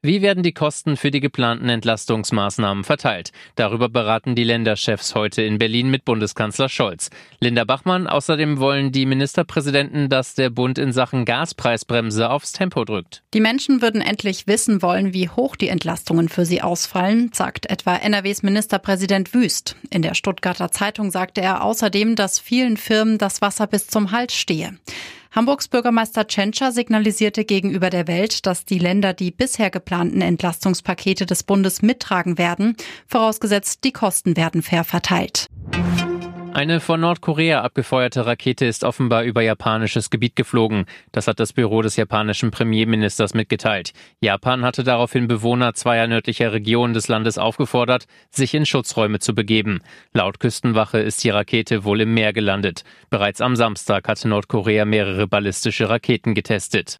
Wie werden die Kosten für die geplanten Entlastungsmaßnahmen verteilt? Darüber beraten die Länderchefs heute in Berlin mit Bundeskanzler Scholz. Linda Bachmann, außerdem wollen die Ministerpräsidenten, dass der Bund in Sachen Gaspreisbremse aufs Tempo drückt. Die Menschen würden endlich wissen wollen, wie hoch die Entlastungen für sie ausfallen, sagt etwa NRWs Ministerpräsident Wüst. In der Stuttgarter Zeitung sagte er außerdem, dass vielen Firmen das Wasser bis zum Hals stehe. Hamburgs Bürgermeister Tschentscher signalisierte gegenüber der Welt, dass die Länder die bisher geplanten Entlastungspakete des Bundes mittragen werden, vorausgesetzt die Kosten werden fair verteilt. Eine von Nordkorea abgefeuerte Rakete ist offenbar über japanisches Gebiet geflogen. Das hat das Büro des japanischen Premierministers mitgeteilt. Japan hatte daraufhin Bewohner zweier nördlicher Regionen des Landes aufgefordert, sich in Schutzräume zu begeben. Laut Küstenwache ist die Rakete wohl im Meer gelandet. Bereits am Samstag hatte Nordkorea mehrere ballistische Raketen getestet.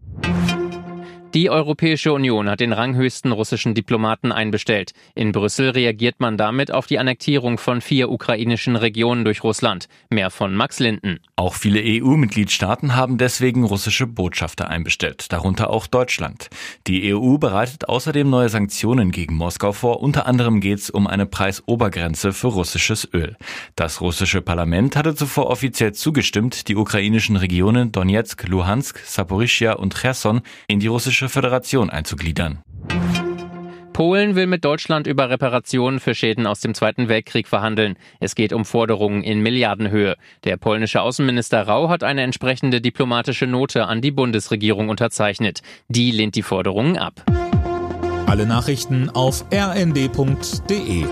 Die Europäische Union hat den ranghöchsten russischen Diplomaten einbestellt. In Brüssel reagiert man damit auf die Annektierung von vier ukrainischen Regionen durch Russland. Mehr von Max Linden. Auch viele EU-Mitgliedstaaten haben deswegen russische Botschafter einbestellt, darunter auch Deutschland. Die EU bereitet außerdem neue Sanktionen gegen Moskau vor. Unter anderem geht es um eine Preisobergrenze für russisches Öl. Das russische Parlament hatte zuvor offiziell zugestimmt, die ukrainischen Regionen Donetsk, Luhansk, Saporischia und Cherson in die russische Russische Föderation einzugliedern. Polen will mit Deutschland über Reparationen für Schäden aus dem Zweiten Weltkrieg verhandeln. Es geht um Forderungen in Milliardenhöhe. Der polnische Außenminister Rau hat eine entsprechende diplomatische Note an die Bundesregierung unterzeichnet. Die lehnt die Forderungen ab. Alle Nachrichten auf rnd.de